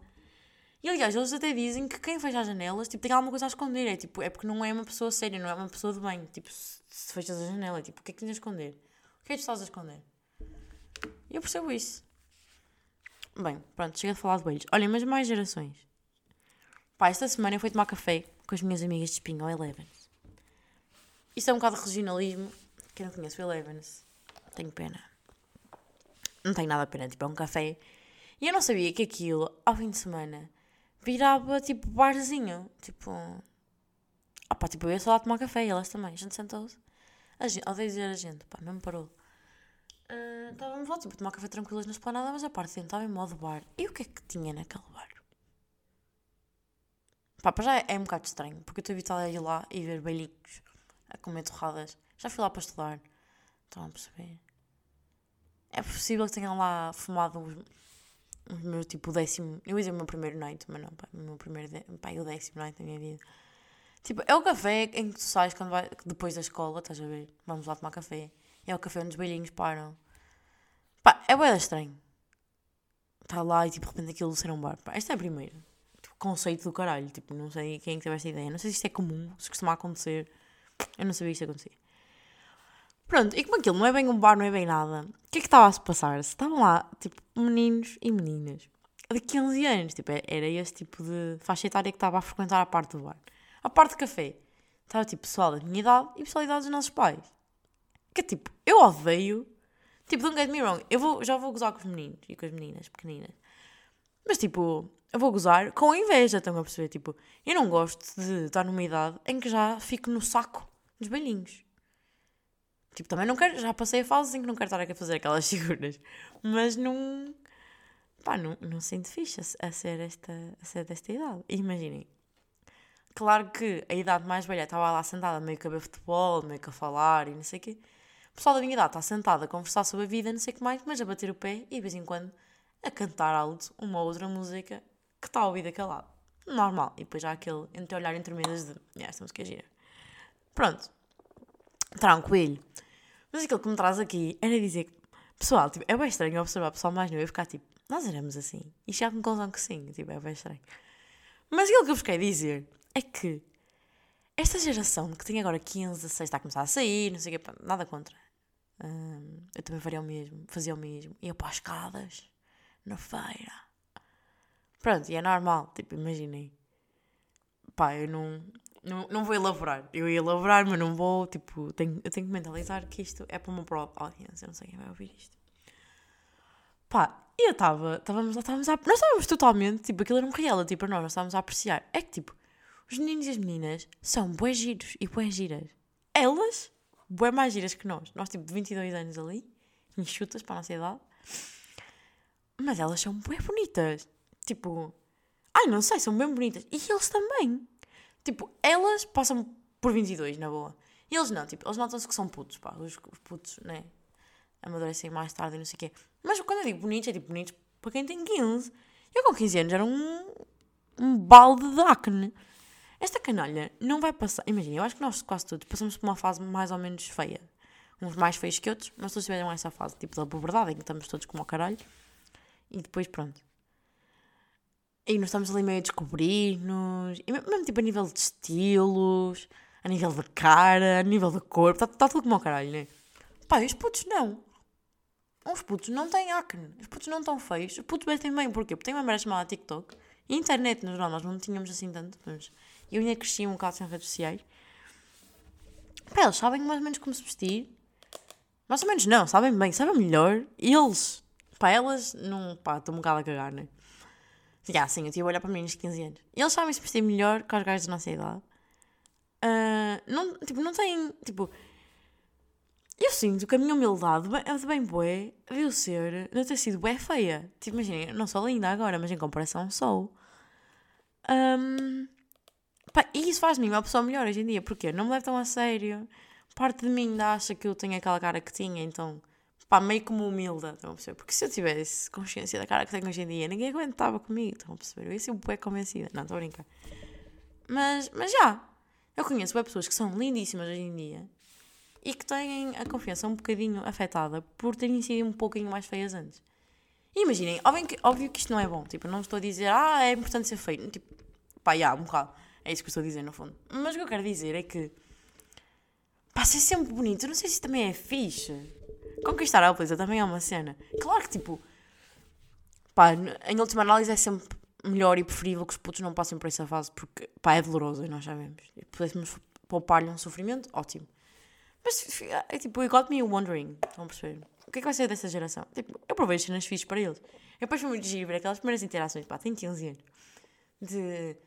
[SPEAKER 1] E aliás, eles até dizem que quem fecha as janelas tipo, tem alguma coisa a esconder. É, tipo, é porque não é uma pessoa séria, não é uma pessoa de bem. Tipo, se, se fechas a janela, tipo, o que é que tens a esconder? O que é que estás a esconder? Eu percebo isso. Bem, pronto, chega de falar de beijos. Olhem, mas mais gerações. Pá, esta semana eu fui tomar café com as minhas amigas de Espinho ao Elevens. Isto é um bocado de regionalismo. Quem não conhece o Elevens, tenho pena. Não tenho nada a pena, tipo, é um café. E eu não sabia que aquilo, ao fim de semana, virava tipo barzinho. Tipo. Ah pá, tipo, eu ia só lá tomar café e elas também. A gente sentou-se. A gente, ao dizer a gente, pá, mesmo parou. Uh, estávamos lá, tipo, tomar café tranquilas na esplanada, mas a parte de estava em modo bar. E o que é que tinha naquele bar? Pá, para já é, é um bocado estranho, porque eu estou habituada a ir lá e ver beilinhos, a comer torradas. Já fui lá para estudar. Estão a perceber? É possível que tenham lá fumado o meu tipo décimo. Eu ia dizer o meu primeiro night, mas não, pá, o meu primeiro. Pá, o décimo night da minha vida. Tipo, é o café em que tu sais quando vai, depois da escola, estás a ver? Vamos lá tomar café. É o café onde os belinhos param. Pá, é bem estranho. Está lá e tipo, de repente aquilo ser um bar. Pá, esta é a primeira. Tipo, conceito do caralho. Tipo, não sei quem é que teve esta ideia. Não sei se isto é comum, se costuma acontecer. Eu não sabia que isto acontecia. Pronto, e como aquilo não é bem um bar, não é bem nada, o que é que estava a se passar? Estavam lá, tipo, meninos e meninas de 15 anos, tipo, era esse tipo de faixa etária que estava a frequentar a parte do bar. A parte de café, estava tipo pessoal da minha idade e pessoal da idade dos nossos pais. Que é tipo, eu odeio, tipo, don't get me wrong, eu vou, já vou gozar com os meninos e com as meninas pequeninas, mas tipo, eu vou gozar com inveja, estão a perceber? Tipo, eu não gosto de estar numa idade em que já fico no saco dos belinhos. Tipo, também não quero, já passei a fase em que não quero estar aqui a fazer aquelas figuras. Mas não. Pá, não, não sinto fixe a, a, ser esta, a ser desta idade. Imaginem. Claro que a idade mais velha estava lá sentada meio que a ver futebol, meio que a falar e não sei o quê. O pessoal da minha idade está sentado a conversar sobre a vida, não sei o que mais, mas a bater o pé e de vez em quando a cantar alto uma ou outra música que está a ouvir daquele lado. Normal. E depois já aquele entre olhar entre medias de. esta música é gira. Pronto. Tranquilo. Mas aquilo que me traz aqui era dizer que, pessoal, tipo, é bem estranho observar o pessoal mais novo e ficar tipo, nós éramos assim. E chegar à conclusão que sim, tipo, é bem estranho. Mas aquilo que eu vos quero dizer é que esta geração que tem agora 15, 16, está a começar a sair, não sei o quê, nada contra. Hum, eu também faria o mesmo, fazia o mesmo. Ia para as escadas, na feira. Pronto, e é normal, tipo, imaginem. Pá, eu não, não, não vou elaborar. Eu ia elaborar, mas não vou. Tipo, tenho, eu tenho que mentalizar que isto é para uma própria audiência. Eu não sei quem vai ouvir isto. Pá, e eu estava. Estávamos lá, estávamos a. Nós estávamos totalmente. Tipo, aquilo era um reality para nós. Nós estávamos a apreciar. É que, tipo, os meninos e as meninas são bué giros e bué giras. Elas, bué mais giras que nós. Nós, tipo, de 22 anos ali, enxutas para a nossa idade. Mas elas são bué bonitas. Tipo, ai, não sei, são bem bonitas. E eles também. Tipo, elas passam por 22, na boa. E eles não, tipo, eles notam-se que são putos, pá. Os, os putos, né? Amadurecem mais tarde e não sei o quê. Mas quando eu digo bonitos, é tipo bonitos para quem tem 15. Eu com 15 anos era um, um balde de acne. Esta canalha não vai passar. Imagina, eu acho que nós quase todos passamos por uma fase mais ou menos feia. Uns mais feios que outros, mas todos tiveram essa fase, tipo da puberdade, em que estamos todos como ao caralho. E depois, pronto. E nós estamos ali meio a descobrir-nos, mesmo tipo a nível de estilos, a nível de cara, a nível de corpo, está tá tudo como ao caralho, né? Pá, e os putos não. Os putos não têm acne, os putos não estão feios, os putos vestem bem, porquê? Porque tem uma merda chamada TikTok internet, no geral, nós não tínhamos assim tanto, mas eu ainda cresci um bocado sem redes sociais. Pá, eles sabem mais ou menos como se vestir, mais ou menos não, sabem bem, sabem melhor, eles, pá, elas não, pá, estão um bocado a cagar, né? Yeah, sim, eu estive a olhar para meninos de 15 anos. E eles sabem se vestir melhor que os gajos da nossa idade. Uh, não, tipo, não têm, tipo... Eu sinto que a minha humildade é de bem bué viu ser, não ter sido bué feia. Tipo, imagina, não sou linda agora, mas em comparação sou. Um, pá, e isso faz-me uma pessoa melhor hoje em dia, porque não me levo tão a sério. Parte de mim ainda acha que eu tenho aquela cara que tinha, então, pá, meio como humilde, estão a perceber? Porque se eu tivesse consciência da cara que tenho hoje em dia, ninguém aguentava comigo, estão a perceber? Eu ia ser um pouco convencida, não, estou a brincar. Mas, mas já, eu conheço bem pessoas que são lindíssimas hoje em dia e que têm a confiança um bocadinho afetada por terem sido um pouquinho mais feias antes. E imaginem, óbvio que, óbvio que isto não é bom, tipo, não estou a dizer, ah, é importante ser feio, tipo, pá, já, um bocado, é isso que eu estou a dizer no fundo. Mas o que eu quero dizer é que, pá, ser sempre bonito, eu não sei se também é fixe. Conquistar a beleza também é uma cena. Claro que, tipo, pá, em última análise é sempre melhor e preferível que os putos não passem por essa fase, porque, pá, é doloroso e nós sabemos. E pudéssemos poupar-lhe um sofrimento, ótimo. Mas é tipo, it got me wondering. A perceber? O que é que vai ser dessa geração? Tipo, eu provei as cenas fixas para eles. Eu depois fui muito giro ver aquelas primeiras interações. Pá, tem 15 anos. De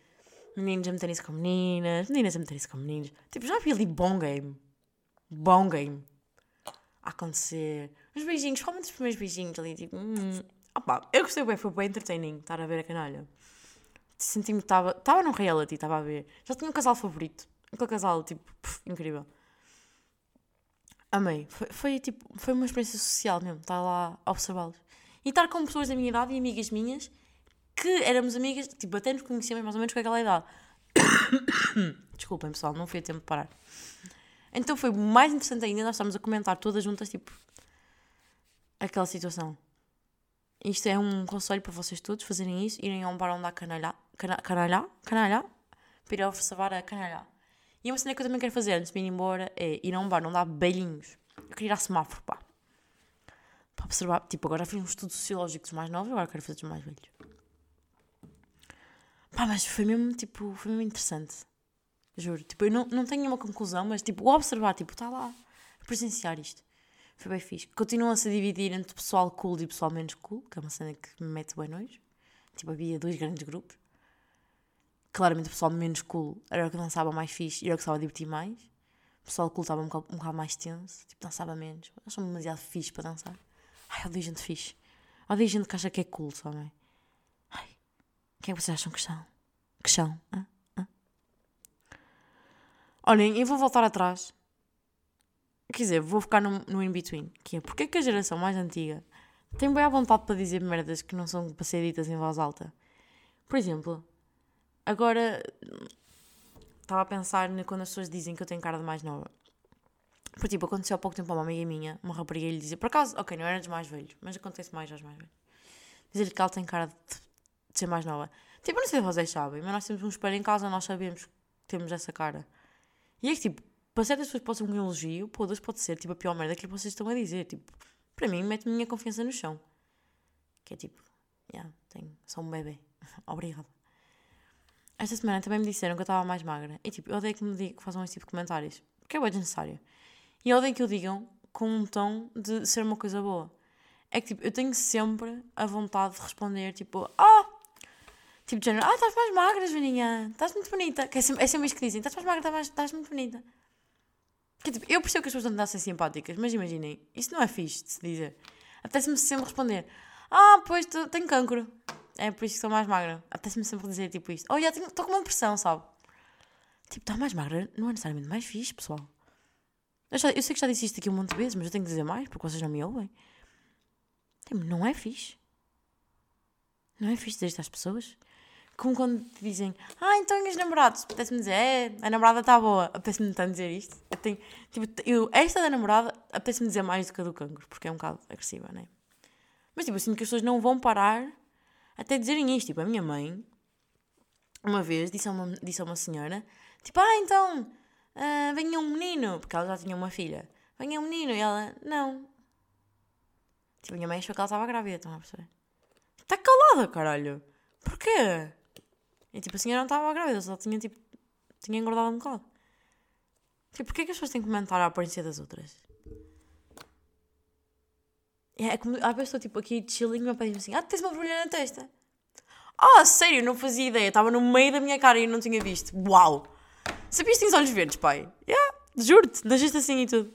[SPEAKER 1] meninos a meterem-se com meninas, meninas a meterem-se com meninos. Tipo, já vi ali bom game. Bom game. A acontecer. Os beijinhos, realmente os primeiros beijinhos ali. Tipo, hum. Opa, eu gostei bem, foi bem entertaining estar a ver a canalha. Senti-me que estava. Estava num reality, estava a ver. Já tinha um casal favorito. Aquele casal, tipo, puf, incrível. Amei. Foi, foi, tipo, foi uma experiência social mesmo, estar lá a observá-los. E estar com pessoas da minha idade e amigas minhas que éramos amigas, tipo, até nos conhecíamos mais ou menos com aquela idade. Desculpem, pessoal, não foi a tempo de parar. Então foi mais interessante ainda nós estamos a comentar todas juntas, tipo, aquela situação. Isto é um conselho para vocês todos fazerem isso, irem a um bar onde há canalhá, canalhá, canalhá, para ir observar a canalhá. E uma cena que eu também quero fazer antes de ir embora é ir a um bar onde há belinhos. Eu queria ir a semáforo, pá. Para observar. Tipo, agora fiz um estudo sociológico dos mais novos, agora quero fazer dos mais velhos. Pá, mas foi mesmo, tipo, foi mesmo interessante. Juro. Tipo, eu não, não tenho nenhuma conclusão, mas, tipo, observar, tipo, está lá. Presenciar isto. Foi bem fixe. Continuam-se a dividir entre pessoal cool e pessoal menos cool, que é uma cena que me mete bem nojo. Tipo, havia dois grandes grupos claramente o pessoal menos cool era o que dançava mais fixe e era o que estava a divertir mais. O pessoal cool estava um bocado, um bocado mais tenso, tipo, dançava menos. Nós somos demasiado fixe para dançar. Ai, odeio gente fixe. Odeio gente que acha que é cool, sabem? Ai, quem é que vocês acham que são? Que são? Hã? Olhem, eu vou voltar atrás. Quer dizer, vou ficar no, no in-between. Que é, porque é que a geração mais antiga tem bem à vontade para dizer merdas que não são para ser ditas em voz alta? Por exemplo, Agora, estava a pensar quando as pessoas dizem que eu tenho cara de mais nova. Por tipo, aconteceu há pouco tempo a uma amiga minha, uma rapariga, lhe dizia, por acaso, ok, não era dos mais velhos, mas acontece mais aos mais velhos. Dizer que ela tem cara de, de ser mais nova. Tipo, não sei se vocês sabem, mas nós temos um espelho em casa, nós sabemos que temos essa cara. E é que, tipo, para certas pessoas pode ser um elogio, para outras pode ser, tipo, a pior merda que vocês estão a dizer. Tipo, para mim, mete -me minha confiança no chão. Que é tipo, yeah, tenho, sou um bebê. Obrigada. Esta semana também me disseram que eu estava mais magra. E tipo, eu odeio que me digam, que façam esse tipo de comentários. Porque é bem desnecessário. E eu odeio que o digam com um tom de ser uma coisa boa. É que tipo, eu tenho sempre a vontade de responder tipo, ah! Oh! Tipo, de género, ah, estás mais magra, Joaninha. Estás muito bonita. Que é sempre, é sempre isso que dizem, estás mais magra, estás, estás muito bonita. Que, tipo, eu percebo que as pessoas não ser simpáticas, mas imaginem, isso não é fixe de se dizer. Apetece-me sempre responder, ah, pois, tenho cancro. É por isso que estou mais magra. Apetece-me sempre dizer tipo isto. Oh, já estou com uma pressão, sabe? Tipo, estar mais magra não é necessariamente mais fixe, pessoal. Eu, já, eu sei que já disse isto aqui um monte de vezes, mas eu tenho que dizer mais porque vocês não me ouvem. Tipo, não é fixe. Não é fixe dizer isto às pessoas. Como quando te dizem, ah, então e os namorados? Apetece-me dizer, é, a namorada está boa. Apetece-me tanto dizer isto. Eu tenho, tipo, eu, esta da namorada apetece-me dizer mais do que a do cancro, porque é um bocado agressiva, não é? Mas tipo, eu sinto que as pessoas não vão parar até dizerem isto. Tipo, a minha mãe, uma vez, disse a uma, disse a uma senhora: Tipo, ah, então, uh, venha um menino, porque ela já tinha uma filha. Venha um menino. E ela: Não. Tipo, a minha mãe achou que ela estava grávida, estão a perceber? Está calada, caralho. Porquê? E tipo, a senhora não estava grávida, só tinha tipo. Tinha engordado um bocado. Tipo, porquê que as pessoas têm que comentar a aparência das outras? É, é como, vezes estou tipo aqui de chilling e meu pai diz assim: Ah, tens uma vermelha na testa. Ah, oh, sério, não fazia ideia. Estava no meio da minha cara e eu não tinha visto. Uau! Sabias que tens olhos verdes, pai? Yeah, juro-te, nasceste assim e tudo.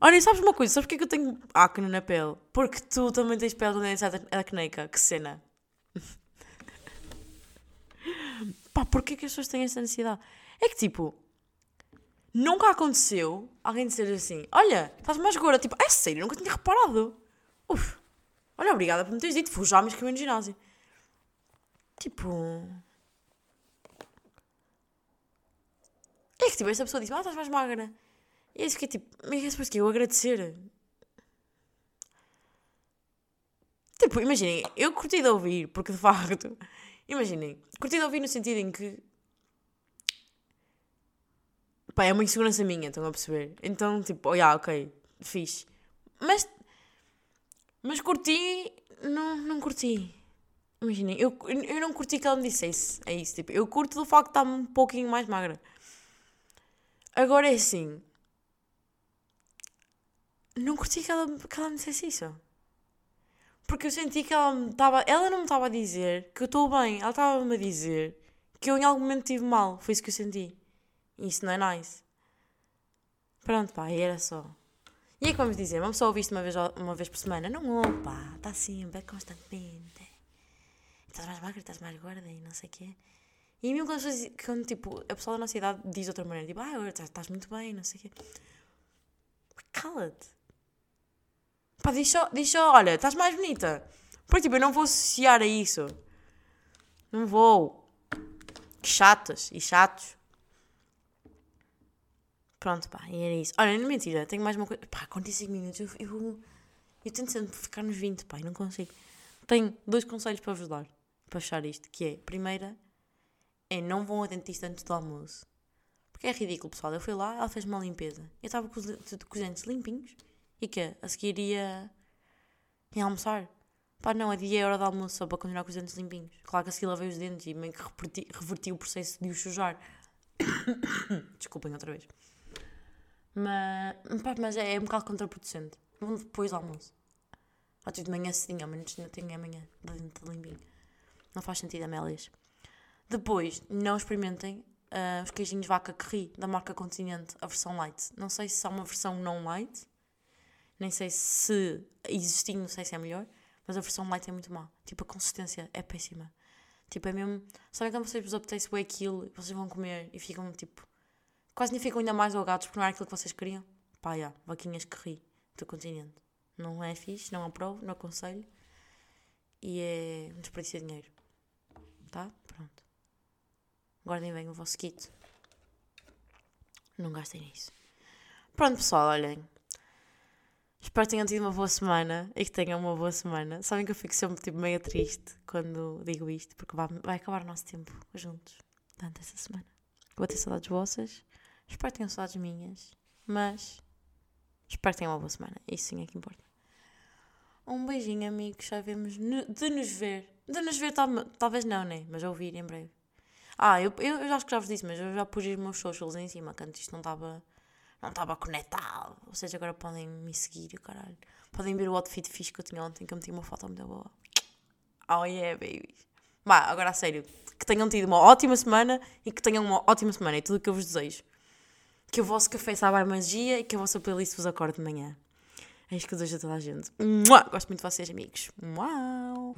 [SPEAKER 1] Olha, sabes uma coisa? Sabes porque é que eu tenho acne na pele? Porque tu também tens pele onde é a acneica. Que cena. Pá, porquê que as pessoas têm essa necessidade? É que tipo, nunca aconteceu alguém dizer assim: Olha, estás mais gorda. Tipo, é sério, nunca tinha reparado. Uf, olha, obrigada por me teres dito. Fui já me inscrever no ginásio. Tipo. É que tipo, essa pessoa disse: Ah, estás mais magra. E eu fiquei tipo: Mas é depois que eu agradecer. Tipo, imaginem, eu curti de ouvir, porque de facto, imaginem, curti de ouvir no sentido em que pá, é uma insegurança minha, estão a perceber? Então, tipo, oh, yeah, ok, fixe. Mas, mas curti, não, não curti. Imaginem, eu, eu não curti que ela me dissesse, é isso, tipo, eu curto do facto de estar um pouquinho mais magra. Agora é assim, não curti que ela, que ela me dissesse isso. Porque eu senti que ela estava. Ela não me estava a dizer que eu estou bem, ela estava-me a dizer que eu em algum momento estive mal. Foi isso que eu senti. E isso não é nice. Pronto, pá, e era só. E é que vamos dizer? Vamos só ouvir isto uma vez, uma vez por semana? Não, opa, está sempre, é constantemente. Estás mais magra, estás mais gorda e não sei o quê. E mesmo quando, quando tipo, a pessoa da nossa idade diz de outra maneira, tipo, ah, estás muito bem, não sei o quê. Cala-te. Pá, diz só, diz só, olha, estás mais bonita. Porque, tipo, eu não vou associar a isso. Não vou. Que chatas e chatos. Pronto, pá, e era isso. Olha, não mentira, tenho mais uma coisa. Pá, 45 minutos, eu, eu, eu tento sempre ficar nos 20, pá, e não consigo. Tenho dois conselhos para vos dar, para fechar isto, que é, primeira, é não vão ao dentista antes do almoço. Porque é ridículo, pessoal. Eu fui lá, ela fez uma limpeza. Eu estava com os dentes limpinhos. E que A seguir ia, ia almoçar. Pá, não, a dia é hora de almoço só para continuar com os dentes limpinhos. Claro que a seguir lavei os dentes e meio que reverti, reverti o processo de os sujar. Desculpem outra vez. Mas, pá, mas é, é um bocado contraproducente. Vão depois do almoço. Ou de manhã cedinho, ao menos ainda tenho amanhã, dentro de limpinho. Não faz sentido, Amélias. Depois, não experimentem uh, os queijinhos vaca que ri, da marca Continente, a versão light. Não sei se há uma versão não light, nem sei se existindo, não sei se é melhor, mas a versão light é muito má. Tipo, a consistência é péssima. Tipo, é mesmo. Sabem quando vocês vos apetece bem aquilo vocês vão comer e ficam tipo. Quase nem ficam ainda mais ahogados porque não era aquilo que vocês queriam? Pá, já, vaquinhas que ri do continente. Não é fixe, não aprovo, não aconselho. E é um desperdício de dinheiro. Tá? Pronto. Guardem bem o vosso kit. Não gastem nisso. Pronto, pessoal, olhem. Espero que tenham tido uma boa semana e que tenham uma boa semana. Sabem que eu fico sempre tipo, meio triste quando digo isto, porque vai, vai acabar o nosso tempo juntos. Tanto essa semana. Vou ter saudades vossas. Espero que tenham saudades minhas. Mas espero que tenham uma boa semana. Isso sim é que importa. Um beijinho, amigos. Já vemos de nos ver. De nos ver, tal, talvez não, né? Mas ouvir em breve. Ah, eu, eu, eu acho que já vos disse, mas eu já pus os meus socials em cima, que antes isto não estava não estava conectado. Seja, agora podem me seguir, caralho. Podem ver o outfit fixe que eu tinha ontem, que eu meti uma foto muito boa. Oh yeah, baby. Vá, agora a sério. Que tenham tido uma ótima semana e que tenham uma ótima semana. É tudo o que eu vos desejo. Que o vosso café saiba a magia e que a vossa playlist vos acorde de manhã. É isto que eu desejo a toda a gente. Gosto muito de vocês, amigos. Uau!